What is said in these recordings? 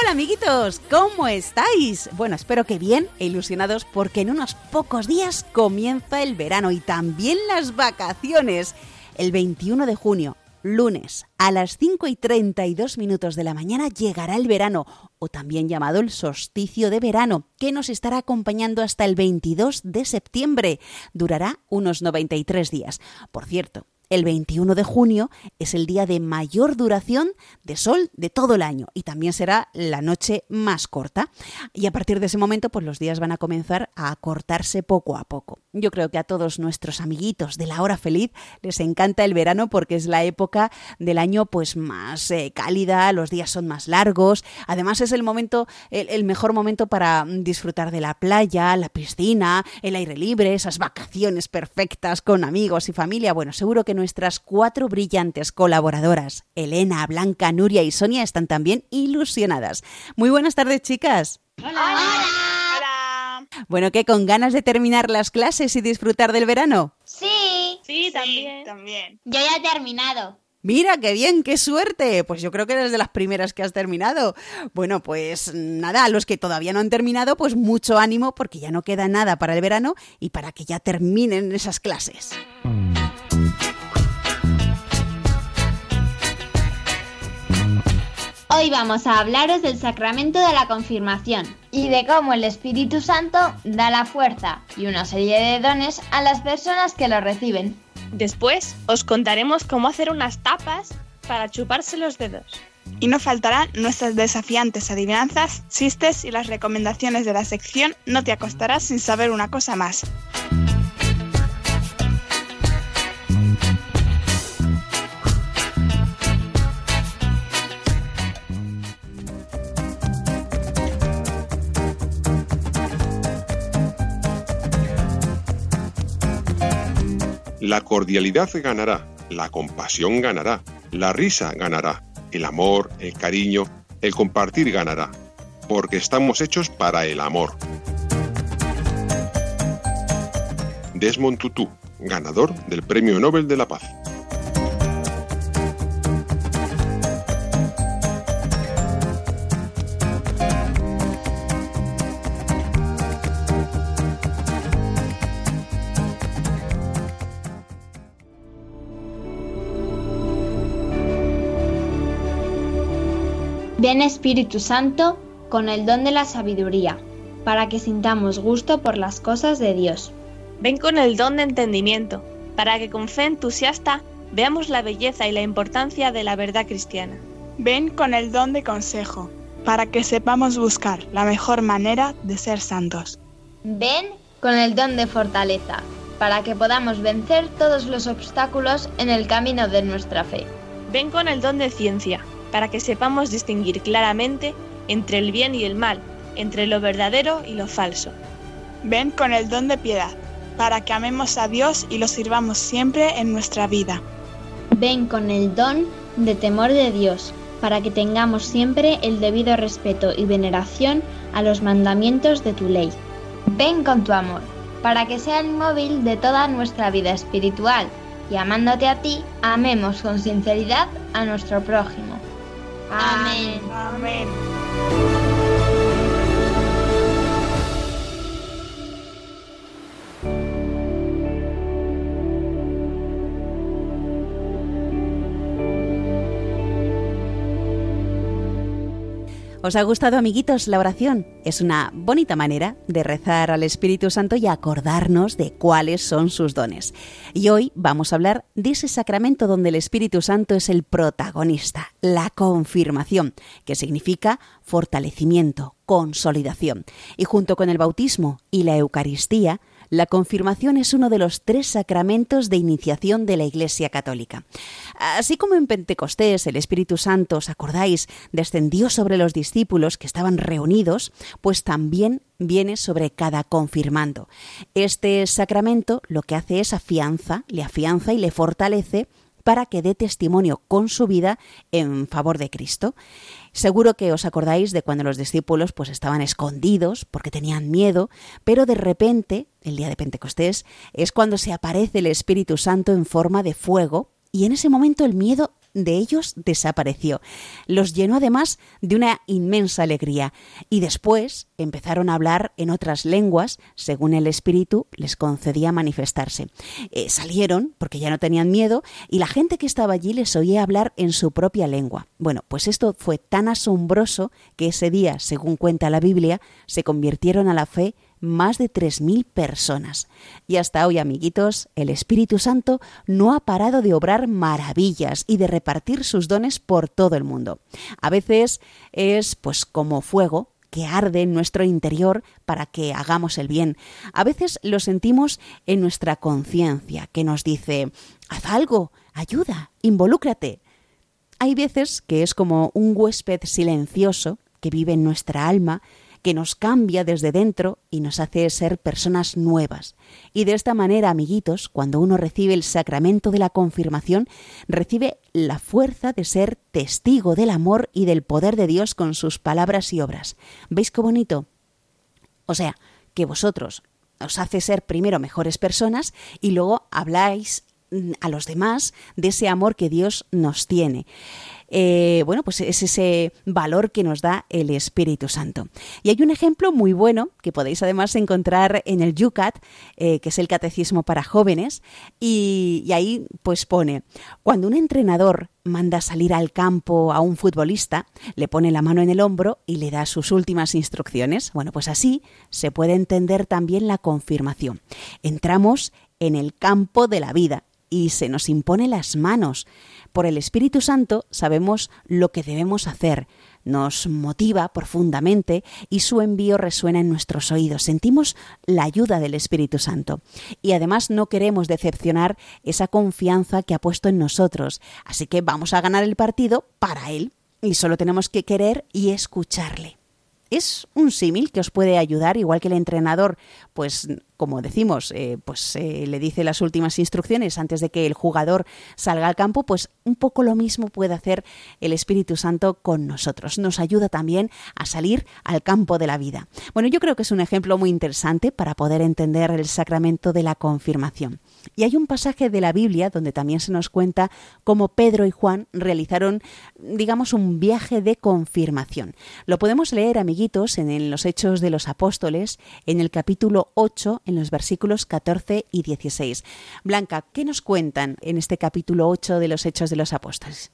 Hola amiguitos, ¿cómo estáis? Bueno, espero que bien e ilusionados porque en unos pocos días comienza el verano y también las vacaciones. El 21 de junio, lunes, a las 5 y 32 minutos de la mañana llegará el verano, o también llamado el solsticio de verano, que nos estará acompañando hasta el 22 de septiembre. Durará unos 93 días. Por cierto, el 21 de junio es el día de mayor duración de sol de todo el año y también será la noche más corta. Y a partir de ese momento, pues los días van a comenzar a acortarse poco a poco. Yo creo que a todos nuestros amiguitos de la hora feliz les encanta el verano porque es la época del año pues más eh, cálida, los días son más largos. Además es el momento, el, el mejor momento para disfrutar de la playa, la piscina, el aire libre, esas vacaciones perfectas con amigos y familia. Bueno, seguro que nuestras cuatro brillantes colaboradoras, Elena, Blanca, Nuria y Sonia, están también ilusionadas. Muy buenas tardes, chicas. Hola. Bueno, ¿qué? ¿Con ganas de terminar las clases y disfrutar del verano? Sí, Sí, también. también. yo ya he terminado. Mira, qué bien, qué suerte. Pues yo creo que eres de las primeras que has terminado. Bueno, pues nada, a los que todavía no han terminado, pues mucho ánimo porque ya no queda nada para el verano y para que ya terminen esas clases. Hoy vamos a hablaros del sacramento de la confirmación y de cómo el Espíritu Santo da la fuerza y una serie de dones a las personas que lo reciben. Después os contaremos cómo hacer unas tapas para chuparse los dedos. Y no faltarán nuestras desafiantes adivinanzas, chistes y las recomendaciones de la sección No te acostarás sin saber una cosa más. La cordialidad ganará, la compasión ganará, la risa ganará, el amor, el cariño, el compartir ganará, porque estamos hechos para el amor. Desmond Tutu, ganador del Premio Nobel de la Paz. Ven Espíritu Santo con el don de la sabiduría, para que sintamos gusto por las cosas de Dios. Ven con el don de entendimiento, para que con fe entusiasta veamos la belleza y la importancia de la verdad cristiana. Ven con el don de consejo, para que sepamos buscar la mejor manera de ser santos. Ven con el don de fortaleza, para que podamos vencer todos los obstáculos en el camino de nuestra fe. Ven con el don de ciencia, para que sepamos distinguir claramente entre el bien y el mal, entre lo verdadero y lo falso. Ven con el don de piedad, para que amemos a Dios y lo sirvamos siempre en nuestra vida. Ven con el don de temor de Dios, para que tengamos siempre el debido respeto y veneración a los mandamientos de tu ley. Ven con tu amor, para que sea el móvil de toda nuestra vida espiritual, y amándote a ti, amemos con sinceridad a nuestro prójimo. Amén. Amén. ¿Os ha gustado, amiguitos, la oración? Es una bonita manera de rezar al Espíritu Santo y acordarnos de cuáles son sus dones. Y hoy vamos a hablar de ese sacramento donde el Espíritu Santo es el protagonista, la confirmación, que significa fortalecimiento, consolidación. Y junto con el bautismo y la Eucaristía, La confirmación es uno de los tres sacramentos de iniciación de la Iglesia Católica. Así como en Pentecostés el Espíritu Santo, ¿os acordáis?, descendió sobre los discípulos que estaban reunidos, pues también viene sobre cada confirmando. Este sacramento lo que hace es afianza, le afianza y le fortalece para que dé testimonio con su vida en favor de Cristo. Seguro que os acordáis de cuando los discípulos pues estaban escondidos porque tenían miedo, pero de repente, el día de Pentecostés, es cuando se aparece el Espíritu Santo en forma de fuego y en ese momento el miedo de ellos desapareció. Los llenó además de una inmensa alegría y después empezaron a hablar en otras lenguas según el Espíritu les concedía manifestarse. Eh, salieron porque ya no tenían miedo y la gente que estaba allí les oía hablar en su propia lengua. Bueno, pues esto fue tan asombroso que ese día, según cuenta la Biblia, se convirtieron a la fe más de 3.000 personas. Y hasta hoy, amiguitos, el Espíritu Santo no ha parado de obrar maravillas y de repartir sus dones por todo el mundo. A veces es pues como fuego que arde en nuestro interior para que hagamos el bien. A veces lo sentimos en nuestra conciencia, que nos dice, haz algo, ayuda, involúcrate. Hay veces que es como un huésped silencioso que vive en nuestra alma que nos cambia desde dentro y nos hace ser personas nuevas. Y de esta manera, amiguitos, cuando uno recibe el sacramento de la confirmación, recibe la fuerza de ser testigo del amor y del poder de Dios con sus palabras y obras. ¿Veis qué bonito? O sea, que vosotros os hace ser primero mejores personas y luego habláis mm, a los demás de ese amor que Dios nos tiene. Eh, bueno, pues es ese valor que nos da el Espíritu Santo. Y hay un ejemplo muy bueno que podéis además encontrar en el Yucat, eh, que es el Catecismo para jóvenes, y, y ahí pues pone, cuando un entrenador manda salir al campo a un futbolista, le pone la mano en el hombro y le da sus últimas instrucciones. Bueno, pues así se puede entender también la confirmación. Entramos en el campo de la vida y se nos impone las manos. Por el Espíritu Santo sabemos lo que debemos hacer, nos motiva profundamente y su envío resuena en nuestros oídos. Sentimos la ayuda del Espíritu Santo. Y además no queremos decepcionar esa confianza que ha puesto en nosotros. Así que vamos a ganar el partido para Él. Y solo tenemos que querer y escucharle. Es un símil que os puede ayudar, igual que el entrenador, pues como decimos, eh, pues eh, le dice las últimas instrucciones antes de que el jugador salga al campo, pues un poco lo mismo puede hacer el Espíritu Santo con nosotros. Nos ayuda también a salir al campo de la vida. Bueno, yo creo que es un ejemplo muy interesante para poder entender el sacramento de la confirmación. Y hay un pasaje de la Biblia donde también se nos cuenta cómo Pedro y Juan realizaron, digamos, un viaje de confirmación. Lo podemos leer, amiguitos, en los Hechos de los Apóstoles, en el capítulo 8, en los versículos 14 y 16. Blanca, ¿qué nos cuentan en este capítulo 8 de los Hechos de los Apóstoles?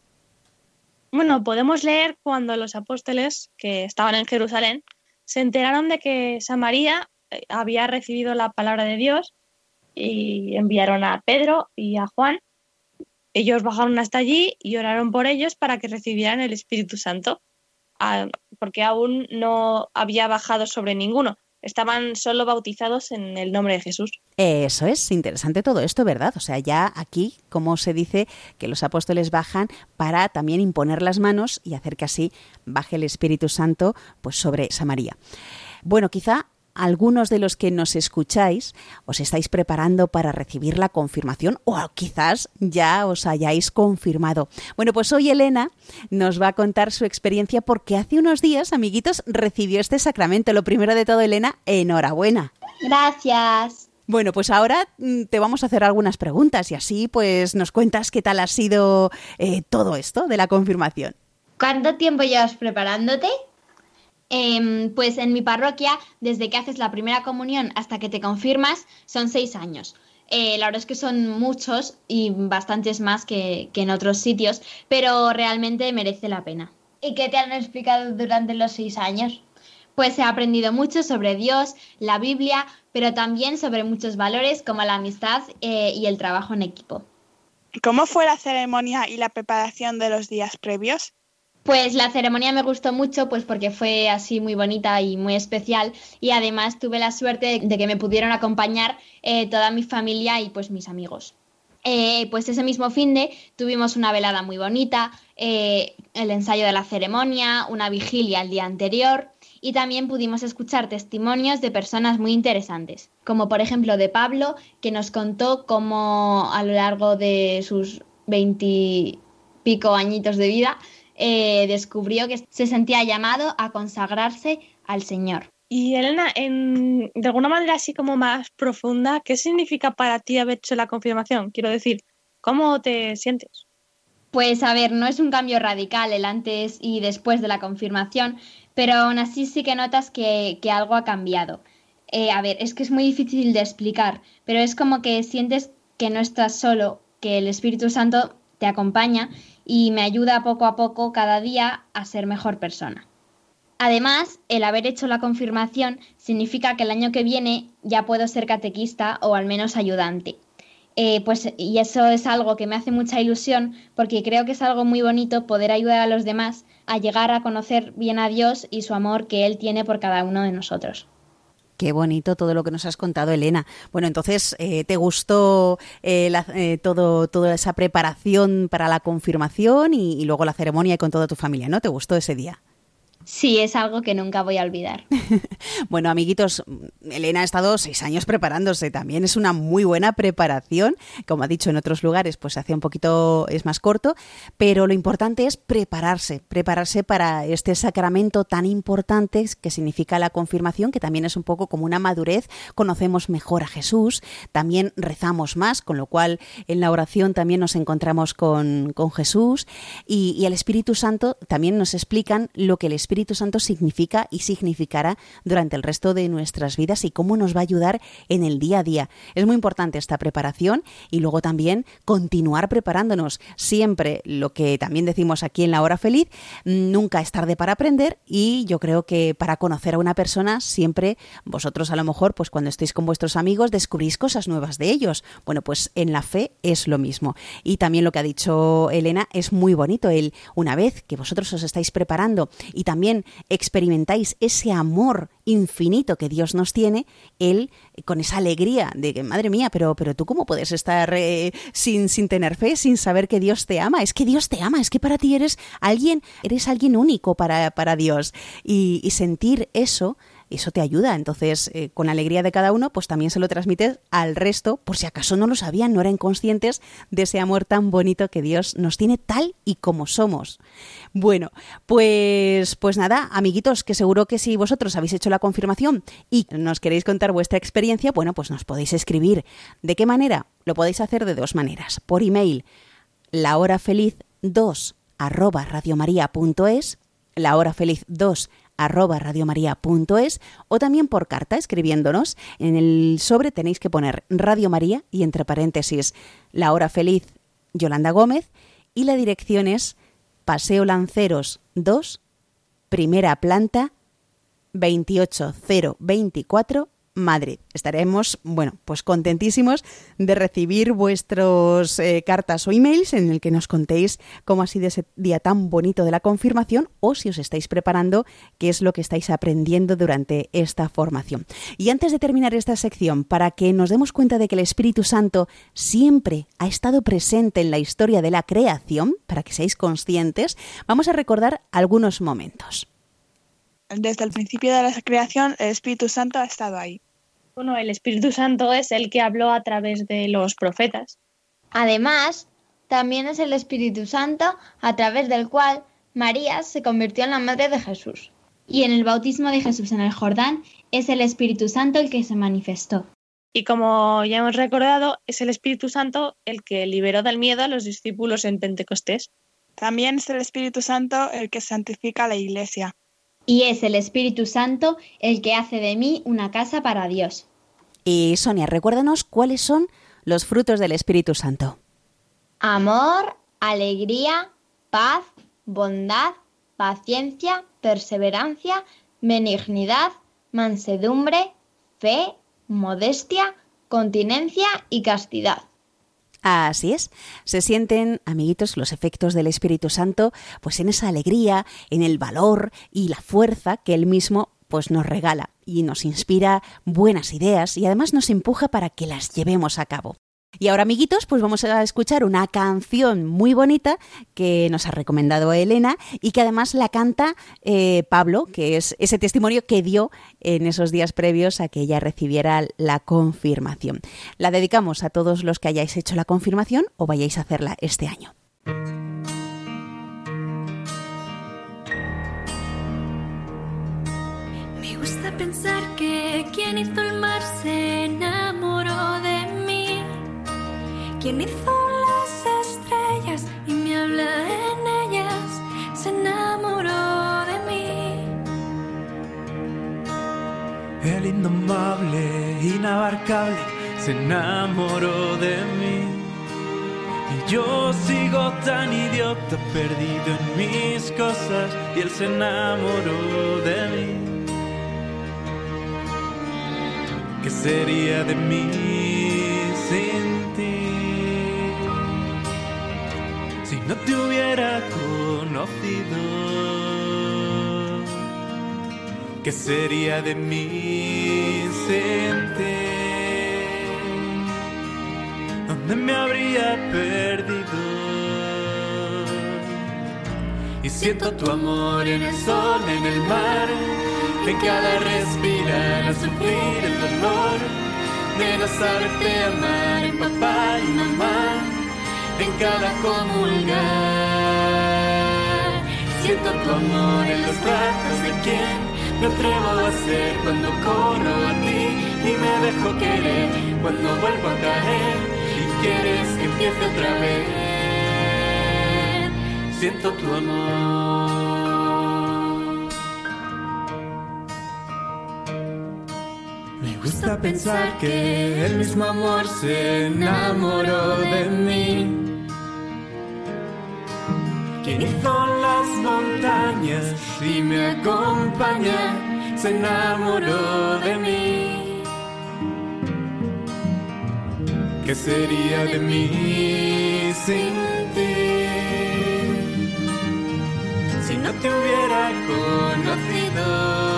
Bueno, podemos leer cuando los apóstoles que estaban en Jerusalén se enteraron de que Samaria eh, había recibido la palabra de Dios y enviaron a Pedro y a Juan. Ellos bajaron hasta allí y oraron por ellos para que recibieran el Espíritu Santo, ah, porque aún no había bajado sobre ninguno estaban solo bautizados en el nombre de Jesús. Eso es interesante todo esto, ¿verdad? O sea, ya aquí, como se dice, que los apóstoles bajan para también imponer las manos y hacer que así baje el Espíritu Santo pues sobre Samaria. Bueno, quizá algunos de los que nos escucháis os estáis preparando para recibir la confirmación o quizás ya os hayáis confirmado. Bueno, pues hoy Elena nos va a contar su experiencia porque hace unos días, amiguitos, recibió este sacramento. Lo primero de todo, Elena, enhorabuena. Gracias. Bueno, pues ahora mm, te vamos a hacer algunas preguntas y así pues nos cuentas qué tal ha sido eh, todo esto de la confirmación. ¿Cuánto tiempo llevas preparándote? Em, pues en mi parroquia, desde que haces la primera comunión hasta que te confirmas, son seis años. Eh, la verdad es que son muchos y bastantes más que, que en otros sitios, pero realmente merece la pena. ¿Y qué te han explicado durante los seis años? Pues he aprendido mucho sobre Dios, la Biblia, pero también sobre muchos valores como la amistad eh, y el trabajo en equipo. ¿Cómo fue la ceremonia y la preparación de los días previos? Pues la ceremonia me gustó mucho, pues porque fue así muy bonita y muy especial y además tuve la suerte de que me pudieron acompañar eh, toda mi familia y pues mis amigos. Eh, pues ese mismo fin de tuvimos una velada muy bonita, eh, el ensayo de la ceremonia, una vigilia el día anterior y también pudimos escuchar testimonios de personas muy interesantes, como por ejemplo de Pablo, que nos contó cómo a lo largo de sus veintipico añitos de vida eh, descubrió que se sentía llamado a consagrarse al Señor. Y Elena, en, de alguna manera así como más profunda, ¿qué significa para ti haber hecho la confirmación? Quiero decir, ¿cómo te sientes? Pues a ver, no es un cambio radical el antes y después de la confirmación, pero aún así sí que notas que, que algo ha cambiado. Eh, a ver, es que es muy difícil de explicar, pero es como que sientes que no estás solo, que el Espíritu Santo te acompaña y me ayuda poco a poco cada día a ser mejor persona. Además, el haber hecho la confirmación significa que el año que viene ya puedo ser catequista o al menos ayudante. Eh, pues, y eso es algo que me hace mucha ilusión porque creo que es algo muy bonito poder ayudar a los demás a llegar a conocer bien a Dios y su amor que Él tiene por cada uno de nosotros. Qué bonito todo lo que nos has contado, Elena. Bueno, entonces, eh, ¿te gustó eh, la, eh, todo, toda esa preparación para la confirmación y, y luego la ceremonia con toda tu familia, ¿no? ¿Te gustó ese día? Sí, es algo que nunca voy a olvidar. bueno, amiguitos, Elena ha estado seis años preparándose. También es una muy buena preparación. Como ha dicho en otros lugares, pues hace un poquito, es más corto. Pero lo importante es prepararse, prepararse para este sacramento tan importante que significa la confirmación, que también es un poco como una madurez. Conocemos mejor a Jesús, también rezamos más, con lo cual en la oración también nos encontramos con, con Jesús. Y, y el Espíritu Santo también nos explican lo que el Espíritu Espíritu Santo significa y significará durante el resto de nuestras vidas y cómo nos va a ayudar en el día a día. Es muy importante esta preparación y luego también continuar preparándonos. Siempre lo que también decimos aquí en la hora feliz, nunca es tarde para aprender y yo creo que para conocer a una persona siempre vosotros a lo mejor pues cuando estéis con vuestros amigos descubrís cosas nuevas de ellos. Bueno, pues en la fe es lo mismo. Y también lo que ha dicho Elena es muy bonito el una vez que vosotros os estáis preparando y también experimentáis ese amor infinito que Dios nos tiene, Él con esa alegría de que, madre mía, pero, pero tú cómo puedes estar eh, sin, sin tener fe, sin saber que Dios te ama. Es que Dios te ama, es que para ti eres alguien, eres alguien único para, para Dios. Y, y sentir eso eso te ayuda. Entonces, eh, con la alegría de cada uno, pues también se lo transmites al resto, por si acaso no lo sabían, no eran conscientes de ese amor tan bonito que Dios nos tiene tal y como somos. Bueno, pues, pues nada, amiguitos, que seguro que si vosotros habéis hecho la confirmación y nos queréis contar vuestra experiencia, bueno, pues nos podéis escribir. ¿De qué manera? Lo podéis hacer de dos maneras. Por email, lahorafeliz2 arroba radiomaria.es, lahorafeliz2 radiomaria.es o también por carta escribiéndonos. En el sobre tenéis que poner Radio María y entre paréntesis La Hora Feliz Yolanda Gómez y la dirección es Paseo Lanceros 2, primera planta 28024 Madrid. Estaremos, bueno, pues contentísimos de recibir vuestros eh, cartas o emails en el que nos contéis cómo ha sido ese día tan bonito de la confirmación o si os estáis preparando qué es lo que estáis aprendiendo durante esta formación. Y antes de terminar esta sección, para que nos demos cuenta de que el Espíritu Santo siempre ha estado presente en la historia de la creación, para que seáis conscientes, vamos a recordar algunos momentos desde el principio de la creación, el Espíritu Santo ha estado ahí. Bueno, el Espíritu Santo es el que habló a través de los profetas. Además, también es el Espíritu Santo a través del cual María se convirtió en la madre de Jesús. Y en el bautismo de Jesús en el Jordán es el Espíritu Santo el que se manifestó. Y como ya hemos recordado, es el Espíritu Santo el que liberó del miedo a los discípulos en Pentecostés. También es el Espíritu Santo el que santifica a la Iglesia. Y es el Espíritu Santo el que hace de mí una casa para Dios. Y Sonia, recuérdanos cuáles son los frutos del Espíritu Santo. Amor, alegría, paz, bondad, paciencia, perseverancia, benignidad, mansedumbre, fe, modestia, continencia y castidad. Así es, se sienten, amiguitos, los efectos del Espíritu Santo, pues en esa alegría, en el valor y la fuerza que Él mismo pues nos regala y nos inspira buenas ideas y además nos empuja para que las llevemos a cabo. Y ahora, amiguitos, pues vamos a escuchar una canción muy bonita que nos ha recomendado Elena y que además la canta eh, Pablo, que es ese testimonio que dio en esos días previos a que ella recibiera la confirmación. La dedicamos a todos los que hayáis hecho la confirmación o vayáis a hacerla este año. Me gusta pensar que quien hizo el mar se Quien hizo las estrellas y me habla en ellas se enamoró de mí. El indomable, inabarcable, se enamoró de mí. Y yo sigo tan idiota, perdido en mis cosas, y él se enamoró de mí. ¿Qué sería de mí sin ti? No te hubiera conocido. ¿Qué sería de mí sin ti? ¿Dónde me habría perdido? Y siento tu amor en el sol, en el mar, en cada respirar, a sufrir el dolor de no saberte amar, en papá y mamá, en cada comulgar. Siento tu amor en los brazos de quien me atrevo a ser cuando corro a ti y me dejo querer cuando vuelvo a caer y quieres que empiece otra vez. Siento tu amor. Gusta pensar que el mismo amor se enamoró de mí. Quien hizo las montañas y me acompaña, se enamoró de mí. ¿Qué sería de mí sin ti? Si no te hubiera conocido,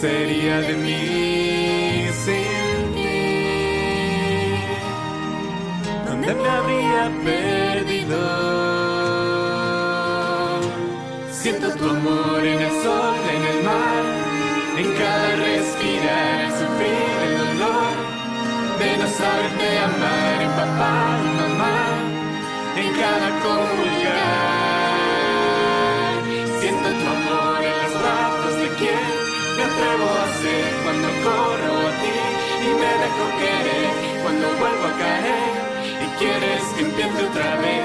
sería de mí sin ti? ¿Dónde me habría perdido? Siento tu amor en el sol, en el mar, en cada respirar, sufrir el dolor de no saberte amar, en papá y mamá, en cada comulgar. Y quieres que empiece otra vez.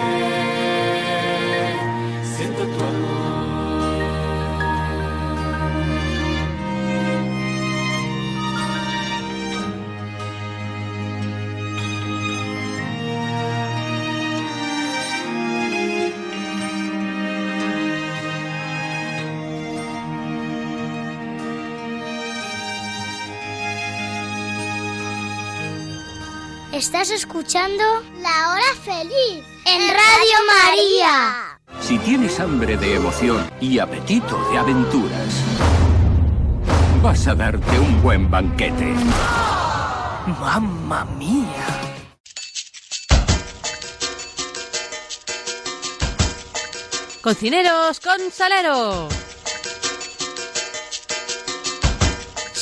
Siento tu amor. Estás escuchando La Hora Feliz en Radio María. Si tienes hambre de emoción y apetito de aventuras, vas a darte un buen banquete. ¡Mamma mía! Cocineros con salero.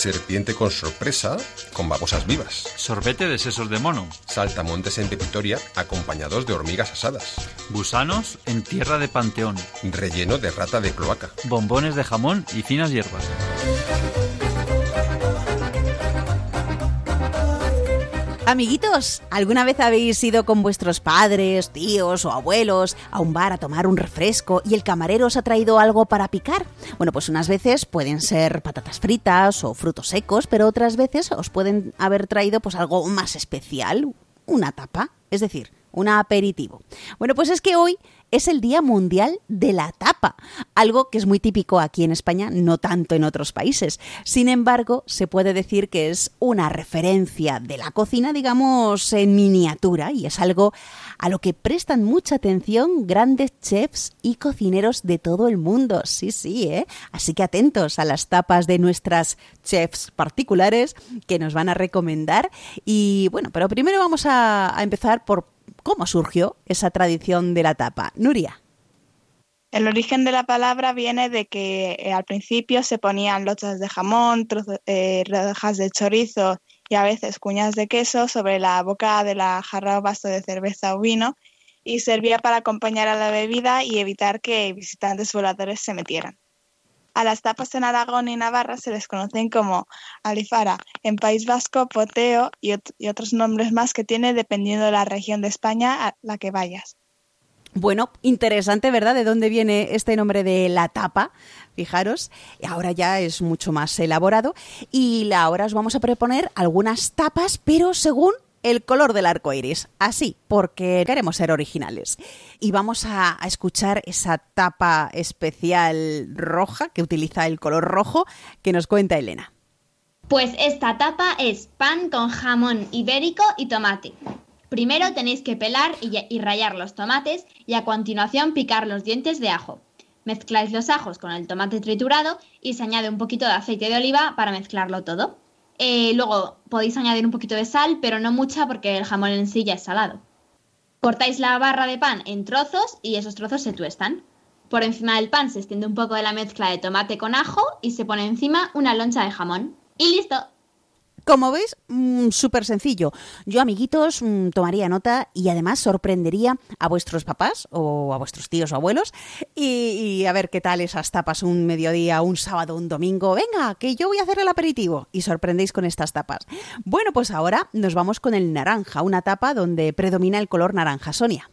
Serpiente con sorpresa, con babosas vivas. Sorbete de sesos de mono. Saltamontes en pepitoria, acompañados de hormigas asadas. Gusanos en tierra de panteón. Relleno de rata de cloaca. Bombones de jamón y finas hierbas. Amiguitos, ¿alguna vez habéis ido con vuestros padres, tíos o abuelos a un bar a tomar un refresco y el camarero os ha traído algo para picar? Bueno, pues unas veces pueden ser patatas fritas o frutos secos, pero otras veces os pueden haber traído pues algo más especial, una tapa, es decir, un aperitivo. Bueno, pues es que hoy es el Día Mundial de la Tapa, algo que es muy típico aquí en España, no tanto en otros países. Sin embargo, se puede decir que es una referencia de la cocina, digamos, en miniatura, y es algo a lo que prestan mucha atención grandes chefs y cocineros de todo el mundo. Sí, sí, ¿eh? Así que atentos a las tapas de nuestras chefs particulares que nos van a recomendar. Y bueno, pero primero vamos a, a empezar por cómo surgió esa tradición de la tapa. Nuria. El origen de la palabra viene de que eh, al principio se ponían lochas de jamón, trozo- eh, rodajas de chorizo y a veces cuñas de queso sobre la boca de la jarra o vaso de cerveza o vino y servía para acompañar a la bebida y evitar que visitantes voladores se metieran. A las tapas en Aragón y Navarra se les conocen como alifara, en País Vasco poteo y, ot- y otros nombres más que tiene dependiendo de la región de España a la que vayas. Bueno, interesante, ¿verdad? ¿De dónde viene este nombre de la tapa? Fijaros, ahora ya es mucho más elaborado y ahora os vamos a proponer algunas tapas, pero según el color del arco iris. Así, porque queremos ser originales. Y vamos a, escuchar esa tapa especial roja que utiliza el color rojo que nos cuenta Elena. Pues esta tapa es pan con jamón ibérico y tomate. Primero tenéis que pelar y, y rallar los tomates y a continuación picar los dientes de ajo. Mezcláis los ajos con el tomate triturado y se añade un poquito de aceite de oliva para mezclarlo todo. Eh, luego podéis añadir un poquito de sal, pero no mucha porque el jamón en sí ya es salado. Cortáis la barra de pan en trozos y esos trozos se tuestan. Por encima del pan se extiende un poco de la mezcla de tomate con ajo y se pone encima una loncha de jamón. Y listo. Como veis, mm, súper sencillo. Yo, amiguitos, mm, tomaría nota y además sorprendería a vuestros papás o a vuestros tíos o abuelos y, y a ver qué tal esas tapas un mediodía, un sábado, un domingo. Venga, que yo voy a hacer el aperitivo y sorprendéis con estas tapas. Bueno, pues ahora nos vamos con el naranja, una tapa donde predomina el color naranja. Sonia.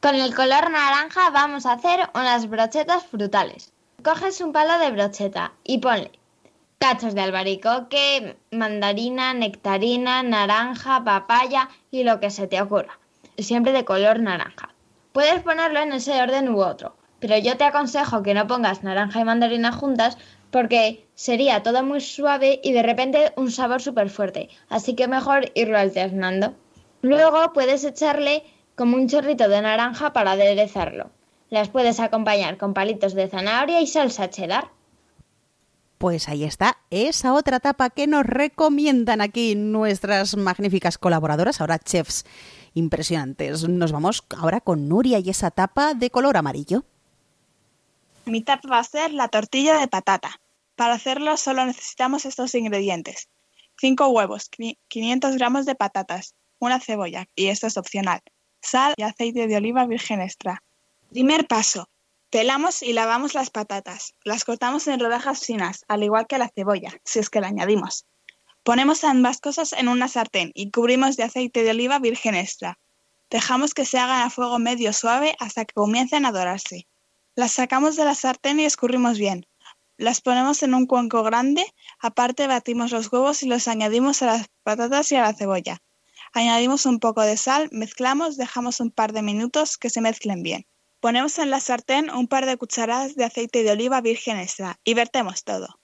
Con el color naranja vamos a hacer unas brochetas frutales. Coges un palo de brocheta y ponle cachos de albaricoque, mandarina, nectarina, naranja, papaya y lo que se te ocurra. Siempre de color naranja. Puedes ponerlo en ese orden u otro, pero yo te aconsejo que no pongas naranja y mandarina juntas porque sería todo muy suave y de repente un sabor súper fuerte. Así que mejor irlo alternando. Luego puedes echarle como un chorrito de naranja para aderezarlo. Las puedes acompañar con palitos de zanahoria y salsa cheddar. Pues ahí está, esa otra tapa que nos recomiendan aquí nuestras magníficas colaboradoras, ahora chefs impresionantes. Nos vamos ahora con Nuria y esa tapa de color amarillo. Mi tapa va a ser la tortilla de patata. Para hacerlo solo necesitamos estos ingredientes. 5 huevos, qui- 500 gramos de patatas, una cebolla, y esto es opcional, sal y aceite de oliva virgen extra. Primer paso. Pelamos y lavamos las patatas. Las cortamos en rodajas finas, al igual que la cebolla, si es que la añadimos. Ponemos ambas cosas en una sartén y cubrimos de aceite de oliva virgen extra. Dejamos que se hagan a fuego medio suave hasta que comiencen a dorarse. Las sacamos de la sartén y escurrimos bien. Las ponemos en un cuenco grande, aparte batimos los huevos y los añadimos a las patatas y a la cebolla. Añadimos un poco de sal, mezclamos, dejamos un par de minutos que se mezclen bien. Ponemos en la sartén un par de cucharadas de aceite de oliva virgen extra y vertemos todo.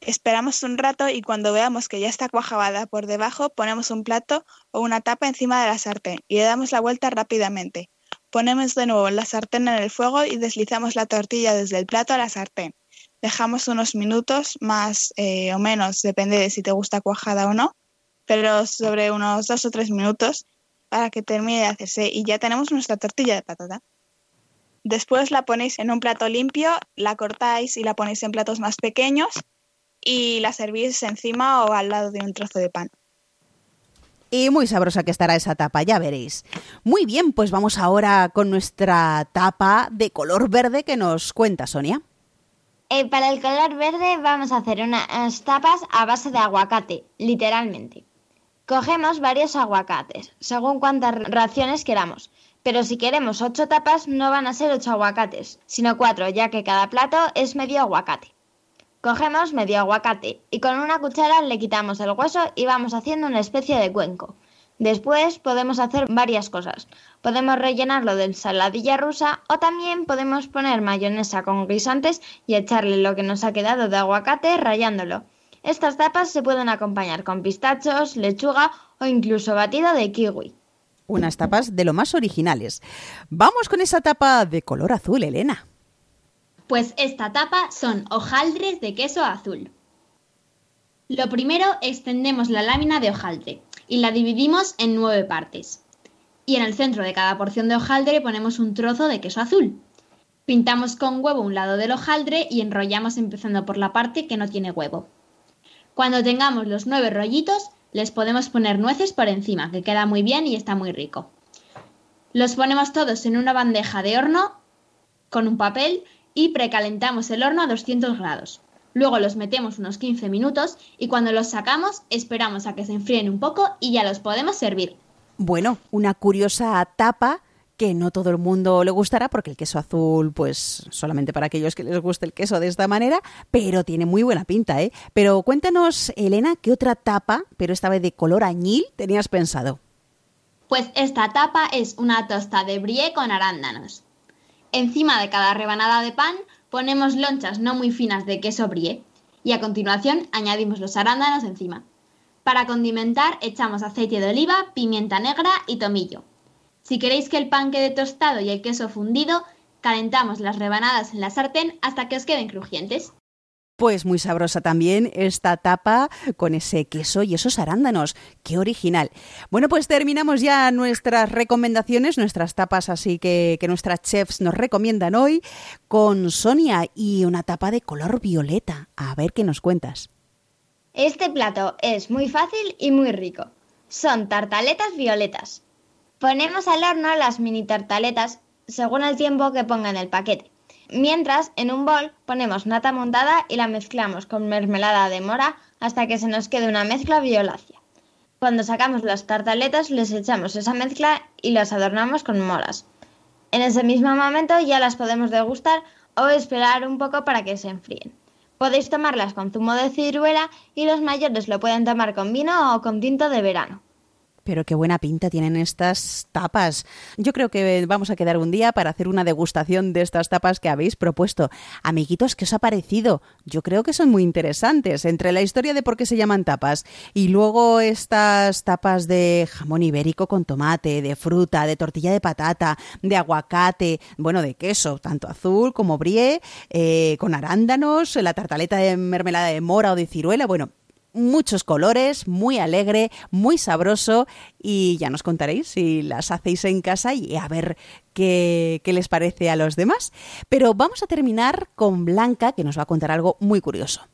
Esperamos un rato y cuando veamos que ya está cuajada por debajo, ponemos un plato o una tapa encima de la sartén y le damos la vuelta rápidamente. Ponemos de nuevo la sartén en el fuego y deslizamos la tortilla desde el plato a la sartén. Dejamos unos minutos, más eh, o menos, depende de si te gusta cuajada o no, pero sobre unos dos o tres minutos para que termine de hacerse y ya tenemos nuestra tortilla de patata. Después la ponéis en un plato limpio, la cortáis y la ponéis en platos más pequeños y la servís encima o al lado de un trozo de pan. Y muy sabrosa que estará esa tapa, ya veréis. Muy bien, pues vamos ahora con nuestra tapa de color verde que nos cuenta Sonia. Eh, para el color verde vamos a hacer unas tapas a base de aguacate, literalmente. Cogemos varios aguacates, según cuántas raciones queramos. Pero si queremos ocho tapas no van a ser ocho aguacates, sino cuatro, ya que cada plato es medio aguacate. Cogemos medio aguacate y con una cuchara le quitamos el hueso y vamos haciendo una especie de cuenco. Después podemos hacer varias cosas. Podemos rellenarlo de ensaladilla rusa o también podemos poner mayonesa con guisantes y echarle lo que nos ha quedado de aguacate rallándolo. Estas tapas se pueden acompañar con pistachos, lechuga o incluso batido de kiwi. Unas tapas de lo más originales. Vamos con esa tapa de color azul, Elena. Pues esta tapa son hojaldres de queso azul. Lo primero extendemos la lámina de hojaldre y la dividimos en nueve partes. Y en el centro de cada porción de hojaldre ponemos un trozo de queso azul. Pintamos con huevo un lado del hojaldre y enrollamos empezando por la parte que no tiene huevo. Cuando tengamos los nueve rollitos, les podemos poner nueces por encima, que queda muy bien y está muy rico. Los ponemos todos en una bandeja de horno con un papel y precalentamos el horno a 200 grados. Luego los metemos unos 15 minutos y cuando los sacamos esperamos a que se enfríen un poco y ya los podemos servir. Bueno, una curiosa tapa que no todo el mundo le gustará porque el queso azul, pues solamente para aquellos que les guste el queso de esta manera, pero tiene muy buena pinta, ¿eh? Pero cuéntanos, Elena, ¿qué otra tapa, pero esta vez de color añil, tenías pensado? Pues esta tapa es una tosta de brie con arándanos. Encima de cada rebanada de pan ponemos lonchas no muy finas de queso brie y a continuación añadimos los arándanos encima. Para condimentar echamos aceite de oliva, pimienta negra y tomillo. Si queréis que el pan quede tostado y el queso fundido, calentamos las rebanadas en la sartén hasta que os queden crujientes. Pues muy sabrosa también esta tapa con ese queso y esos arándanos. ¡Qué original! Bueno, pues terminamos ya nuestras recomendaciones, nuestras tapas así que, que nuestras chefs nos recomiendan hoy con Sonia y una tapa de color violeta. A ver qué nos cuentas. Este plato es muy fácil y muy rico. Son tartaletas violetas. Ponemos al horno las mini tartaletas según el tiempo que ponga en el paquete. Mientras, en un bol ponemos nata montada y la mezclamos con mermelada de mora hasta que se nos quede una mezcla violácea. Cuando sacamos las tartaletas les echamos esa mezcla y las adornamos con moras. En ese mismo momento ya las podemos degustar o esperar un poco para que se enfríen. Podéis tomarlas con zumo de ciruela y los mayores lo pueden tomar con vino o con tinto de verano. Pero qué buena pinta tienen estas tapas. Yo creo que vamos a quedar un día para hacer una degustación de estas tapas que habéis propuesto. Amiguitos, ¿qué os ha parecido? Yo creo que son muy interesantes. Entre la historia de por qué se llaman tapas y luego estas tapas de jamón ibérico con tomate, de fruta, de tortilla de patata, de aguacate, bueno, de queso, tanto azul como brie, eh, con arándanos, la tartaleta de mermelada de mora o de ciruela. Bueno, muchos colores, muy alegre, muy sabroso y ya nos contaréis si las hacéis en casa y a ver qué, qué, les parece a los demás. Pero vamos a terminar con Blanca que nos va a contar algo muy curioso.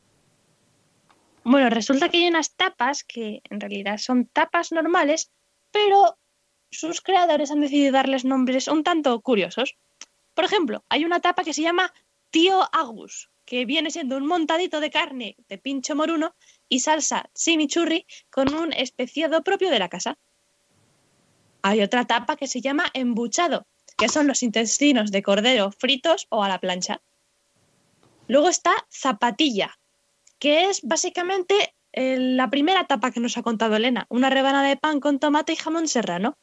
Bueno, resulta que hay unas tapas que en realidad son tapas normales, pero sus creadores han decidido darles nombres un tanto curiosos. Por ejemplo, hay una tapa que se llama Tío Agus, que viene siendo un montadito de carne de pincho moruno y salsa chimichurri con un especiado propio de la casa. Hay otra tapa que se llama embuchado, que son los intestinos de cordero fritos o a la plancha. Luego está zapatilla, que es básicamente eh, la primera tapa que nos ha contado Elena, una rebanada de pan con tomate y jamón serrano.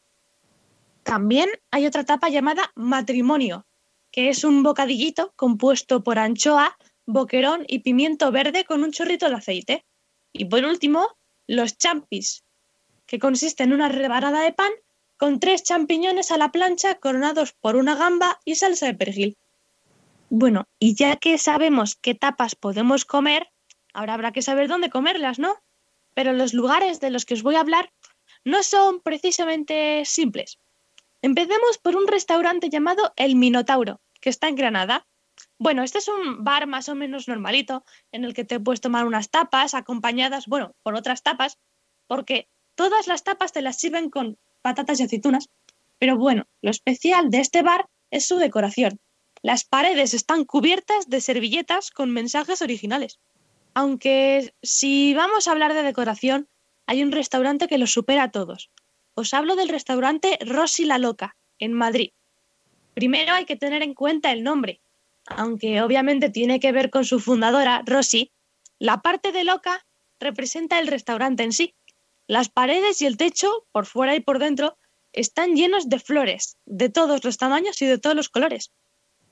También hay otra tapa llamada matrimonio, que es un bocadillito compuesto por anchoa, boquerón y pimiento verde con un chorrito de aceite. Y por último, los champis, que consiste en una rebanada de pan con tres champiñones a la plancha coronados por una gamba y salsa de perejil. Bueno, y ya que sabemos qué tapas podemos comer, ahora habrá que saber dónde comerlas, ¿no? Pero los lugares de los que os voy a hablar no son precisamente simples. Empecemos por un restaurante llamado El Minotauro, que está en Granada. Bueno, este es un bar más o menos normalito en el que te puedes tomar unas tapas acompañadas, bueno, por otras tapas, porque todas las tapas te las sirven con patatas y aceitunas. Pero bueno, lo especial de este bar es su decoración. Las paredes están cubiertas de servilletas con mensajes originales. Aunque si vamos a hablar de decoración, hay un restaurante que los supera a todos. Os hablo del restaurante Rosy la Loca, en Madrid. Primero hay que tener en cuenta el nombre, aunque obviamente tiene que ver con su fundadora, Rosy, la parte de loca representa el restaurante en sí. Las paredes y el techo, por fuera y por dentro, están llenos de flores, de todos los tamaños y de todos los colores.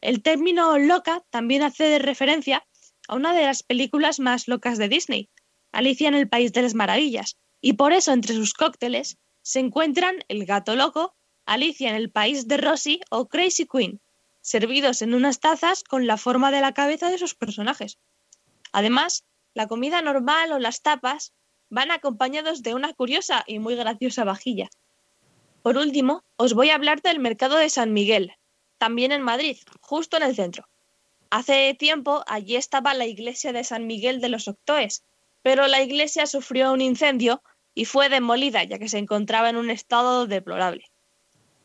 El término loca también hace referencia a una de las películas más locas de Disney, Alicia en el País de las Maravillas, y por eso entre sus cócteles se encuentran el gato loco, Alicia en el País de Rosie o Crazy Queen, servidos en unas tazas con la forma de la cabeza de sus personajes. Además, la comida normal o las tapas van acompañados de una curiosa y muy graciosa vajilla. Por último, os voy a hablar del mercado de San Miguel, también en Madrid, justo en el centro. Hace tiempo allí estaba la iglesia de San Miguel de los Octoes, pero la iglesia sufrió un incendio y fue demolida ya que se encontraba en un estado deplorable.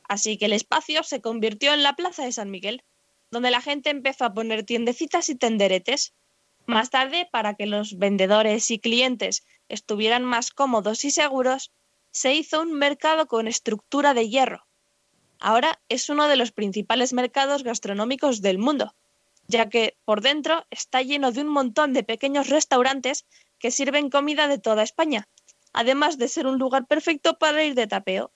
Así que el espacio se convirtió en la plaza de San Miguel, donde la gente empezó a poner tiendecitas y tenderetes. Más tarde, para que los vendedores y clientes estuvieran más cómodos y seguros, se hizo un mercado con estructura de hierro. Ahora es uno de los principales mercados gastronómicos del mundo, ya que por dentro está lleno de un montón de pequeños restaurantes que sirven comida de toda España, además de ser un lugar perfecto para ir de tapeo.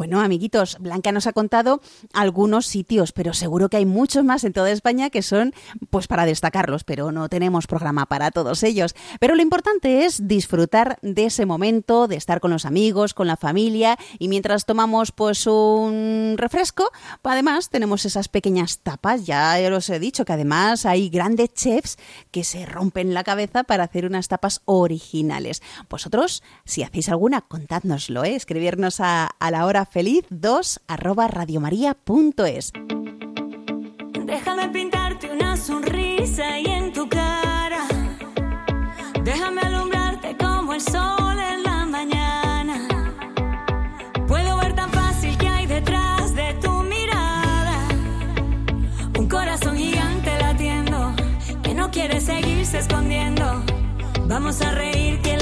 Bueno, amiguitos, Blanca nos ha contado algunos sitios, pero seguro que hay muchos más en toda España que son pues para destacarlos, pero no tenemos programa para todos ellos. Pero lo importante es disfrutar de ese momento, de estar con los amigos, con la familia y mientras tomamos pues un refresco, además tenemos esas pequeñas tapas, ya os he dicho que además hay grandes chefs que se rompen la cabeza para hacer unas tapas originales. Vosotros, si hacéis alguna, contádnoslo, ¿eh? escribirnos a, a la hora feliz 2 arroba radiomaria.es. Déjame pintarte una sonrisa y en tu cara. Déjame alumbrarte como el sol en la mañana. Puedo ver tan fácil que hay detrás de tu mirada. Un corazón gigante latiendo que no quiere seguirse escondiendo. Vamos a reír que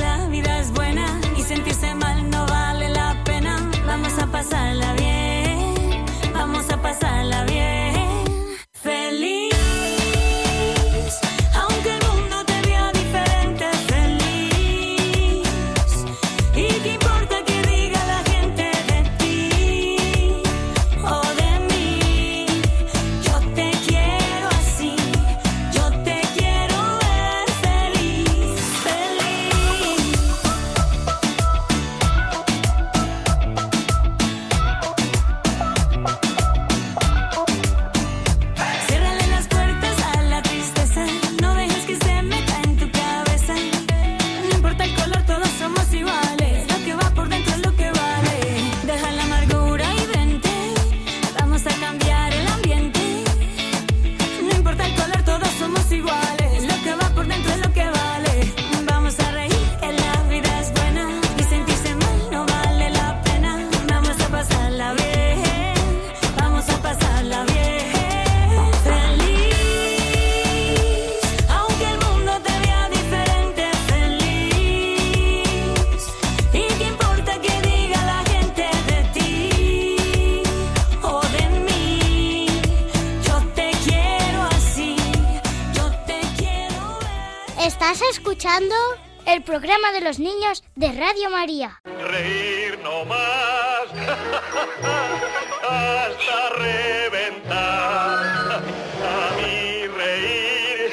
¿Estás escuchando? El programa de los niños de Radio María. Reír no más hasta reventar. A mí reír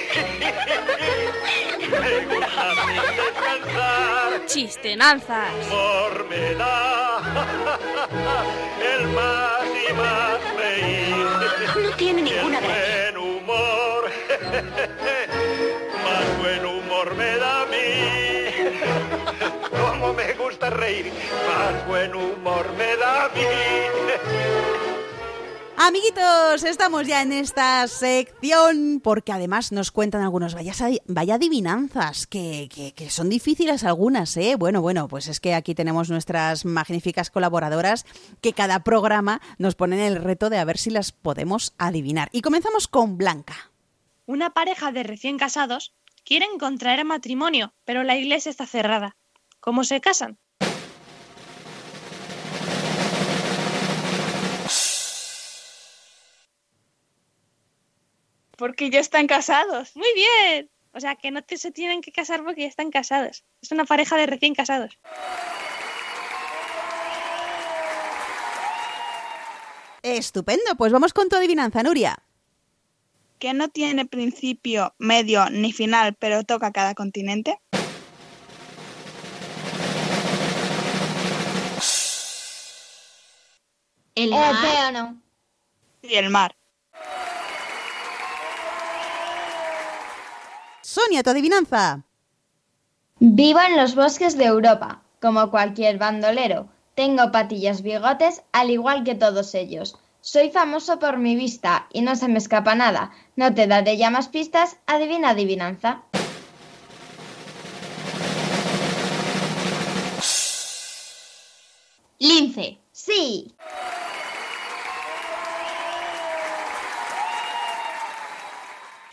me gusta sin descansar. Chistenanzas. Humor me da el más y más reír. No tiene ninguna el Buen humor, Como me gusta reír, más buen humor me da a mí. Amiguitos, estamos ya en esta sección porque además nos cuentan algunos vaya, vaya adivinanzas que, que, que, son difíciles algunas, ¿eh? Bueno, bueno, pues es que aquí tenemos nuestras magníficas colaboradoras que cada programa nos ponen el reto de a ver si las podemos adivinar. Y comenzamos con Blanca. Una pareja de recién casados quieren contraer matrimonio, pero la iglesia está cerrada. ¿Cómo se casan? Porque ya están casados. Muy bien. O sea, que no se tienen que casar porque ya están casados. Es una pareja de recién casados. Estupendo, pues vamos con tu adivinanza, Nuria. Que no tiene principio, medio ni final, pero toca cada continente. El mar. océano. Y el mar. Sonia, tu adivinanza. Vivo en los bosques de Europa, como cualquier bandolero. Tengo patillas bigotes, al igual que todos ellos. Soy famoso por mi vista y no se me escapa nada. No te daré ya más pistas, adivina adivinanza. Lince, sí.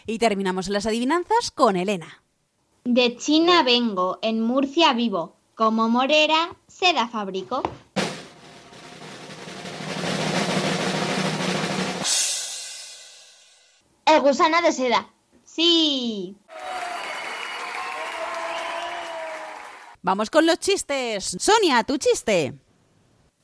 Y terminamos las adivinanzas con Elena. De China vengo, en Murcia vivo. Como morera, seda fabrico. El gusano de seda. Sí. Vamos con los chistes. Sonia, tu chiste.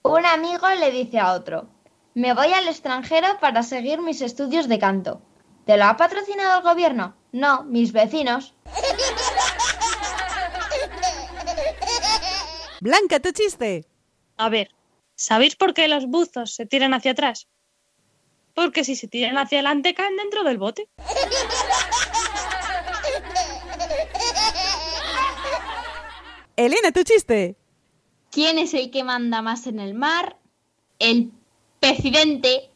Un amigo le dice a otro, me voy al extranjero para seguir mis estudios de canto. ¿Te lo ha patrocinado el gobierno? No, mis vecinos. Blanca, tu chiste. A ver, ¿sabéis por qué los buzos se tiran hacia atrás? Porque si se tiran hacia adelante caen dentro del bote. Elena, tu chiste. ¿Quién es el que manda más en el mar? El presidente.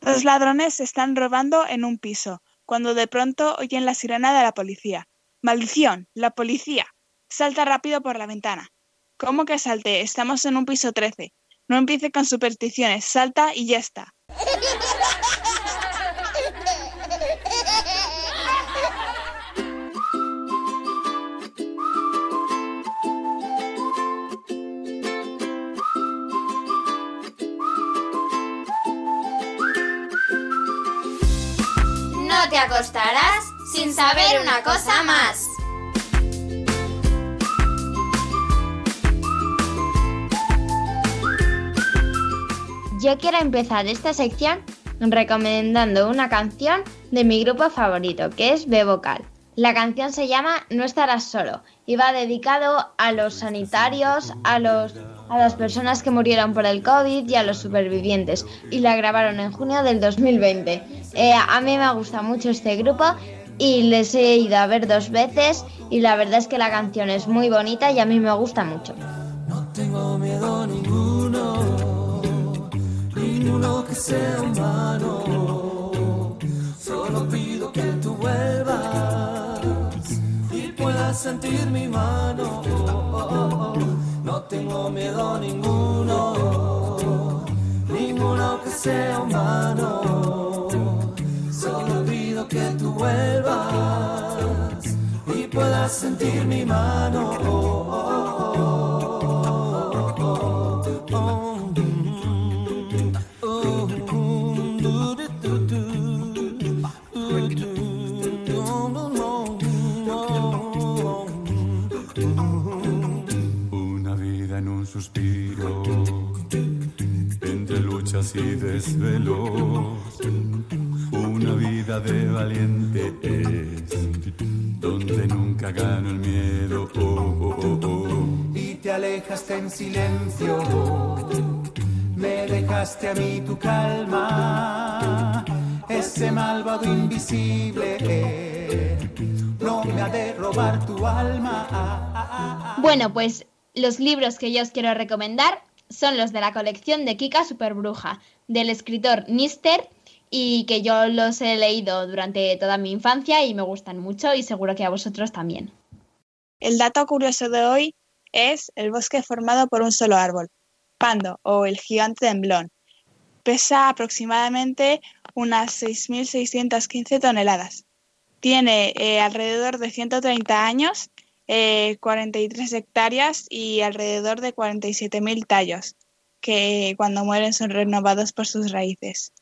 Los ladrones están robando en un piso, cuando de pronto oyen la sirena de la policía. ¡Maldición! ¡La policía! Salta rápido por la ventana. ¿Cómo que salte? Estamos en un piso 13. No empiece con supersticiones. Salta y ya está. Te acostarás sin saber una cosa más. Yo quiero empezar esta sección recomendando una canción de mi grupo favorito, que es Bebocal. La canción se llama No estarás solo y va dedicado a los sanitarios, a, los, a las personas que murieron por el COVID y a los supervivientes. Y la grabaron en junio del 2020. Eh, a mí me gusta mucho este grupo y les he ido a ver dos veces y la verdad es que la canción es muy bonita y a mí me gusta mucho. tengo miedo ninguno, ninguno que sea humano. Solo pido que tú vuelvas sentir mi mano. No tengo miedo ninguno, ninguno que sea humano. Solo pido que tú vuelvas y puedas sentir mi mano. Entre luchas y desvelos. Una vida de valiente es, donde nunca gano el miedo. Oh, oh, oh, oh. Y te alejaste en silencio, me dejaste a mí tu calma. Ese malvado invisible no me ha de robar tu alma. Bueno, pues los libros que yo os quiero recomendar son los de la colección de Kika Superbruja, del escritor Nister, y que yo los he leído durante toda mi infancia y me gustan mucho y seguro que a vosotros también. El dato curioso de hoy es el bosque formado por un solo árbol, Pando o el gigante temblón. Pesa aproximadamente unas 6.615 toneladas. Tiene eh, alrededor de 130 años, eh, 43 hectáreas y alrededor de 47.000 tallos, que cuando mueren son renovados por sus raíces.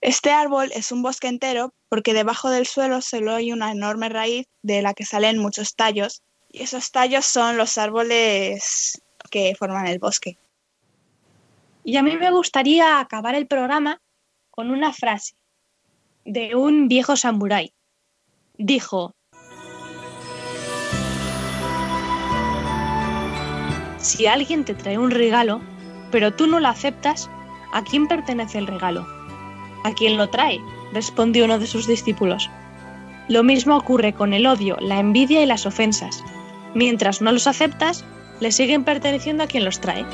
Este árbol es un bosque entero porque debajo del suelo solo hay una enorme raíz de la que salen muchos tallos y esos tallos son los árboles que forman el bosque. Y a mí me gustaría acabar el programa con una frase de un viejo samurái. Dijo, si alguien te trae un regalo, pero tú no lo aceptas, ¿a quién pertenece el regalo? ¿A quién lo trae? respondió uno de sus discípulos. Lo mismo ocurre con el odio, la envidia y las ofensas. Mientras no los aceptas, le siguen perteneciendo a quien los trae.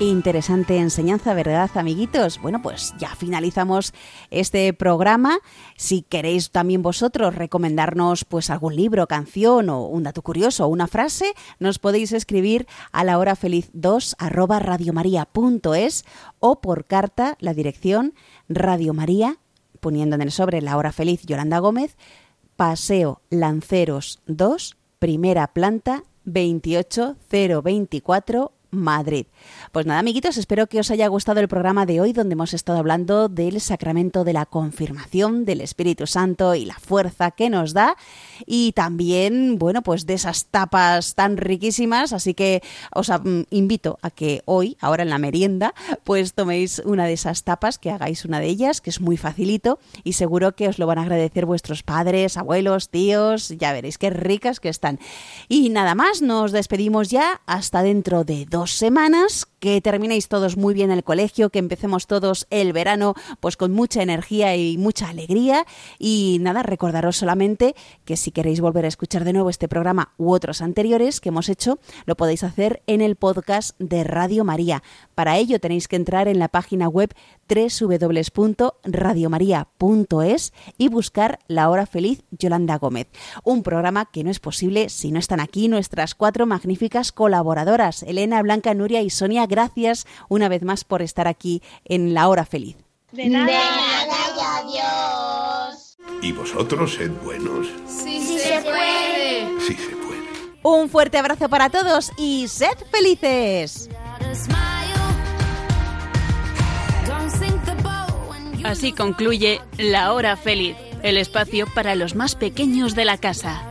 Interesante enseñanza, ¿verdad, amiguitos? Bueno, pues ya finalizamos este programa. Si queréis también vosotros recomendarnos pues algún libro, canción o un dato curioso o una frase, nos podéis escribir a la hora feliz 2 arroba radiomaria.es o por carta la dirección Radio María, poniendo en el sobre la hora feliz Yolanda Gómez, Paseo Lanceros 2, primera planta 28024 Madrid. Pues nada, amiguitos, espero que os haya gustado el programa de hoy donde hemos estado hablando del sacramento de la confirmación del Espíritu Santo y la fuerza que nos da y también, bueno, pues de esas tapas tan riquísimas, así que os invito a que hoy, ahora en la merienda, pues toméis una de esas tapas, que hagáis una de ellas, que es muy facilito y seguro que os lo van a agradecer vuestros padres, abuelos, tíos, ya veréis qué ricas que están. Y nada más, nos despedimos ya hasta dentro de dos semanas, just que terminéis todos muy bien el colegio, que empecemos todos el verano pues con mucha energía y mucha alegría y nada, recordaros solamente que si queréis volver a escuchar de nuevo este programa u otros anteriores que hemos hecho, lo podéis hacer en el podcast de Radio María. Para ello tenéis que entrar en la página web www.radiomaria.es y buscar La Hora Feliz Yolanda Gómez. Un programa que no es posible si no están aquí nuestras cuatro magníficas colaboradoras, Elena, Blanca, Nuria y Sonia. Gracias una vez más por estar aquí en La Hora Feliz. De nada, y adiós. ¿Y vosotros sed buenos? Sí, se, puede. puede. Sí se puede. Un fuerte abrazo para todos y sed felices. Así concluye La Hora Feliz, el espacio para los más pequeños de la casa.